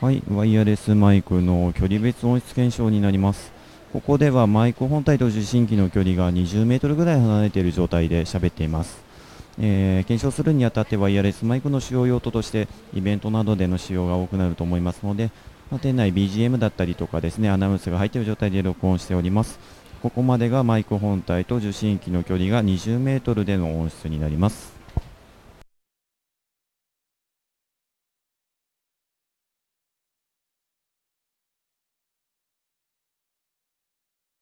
はい、ワイヤレスマイクの距離別音質検証になります。ここではマイク本体と受信機の距離が20メートルぐらい離れている状態で喋っています。えー、検証するにあたってワイヤレスマイクの使用用途としてイベントなどでの使用が多くなると思いますので、まあ、店内 BGM だったりとかですね、アナウンスが入っている状態で録音しております。ここまでがマイク本体と受信機の距離が20メートルでの音質になります。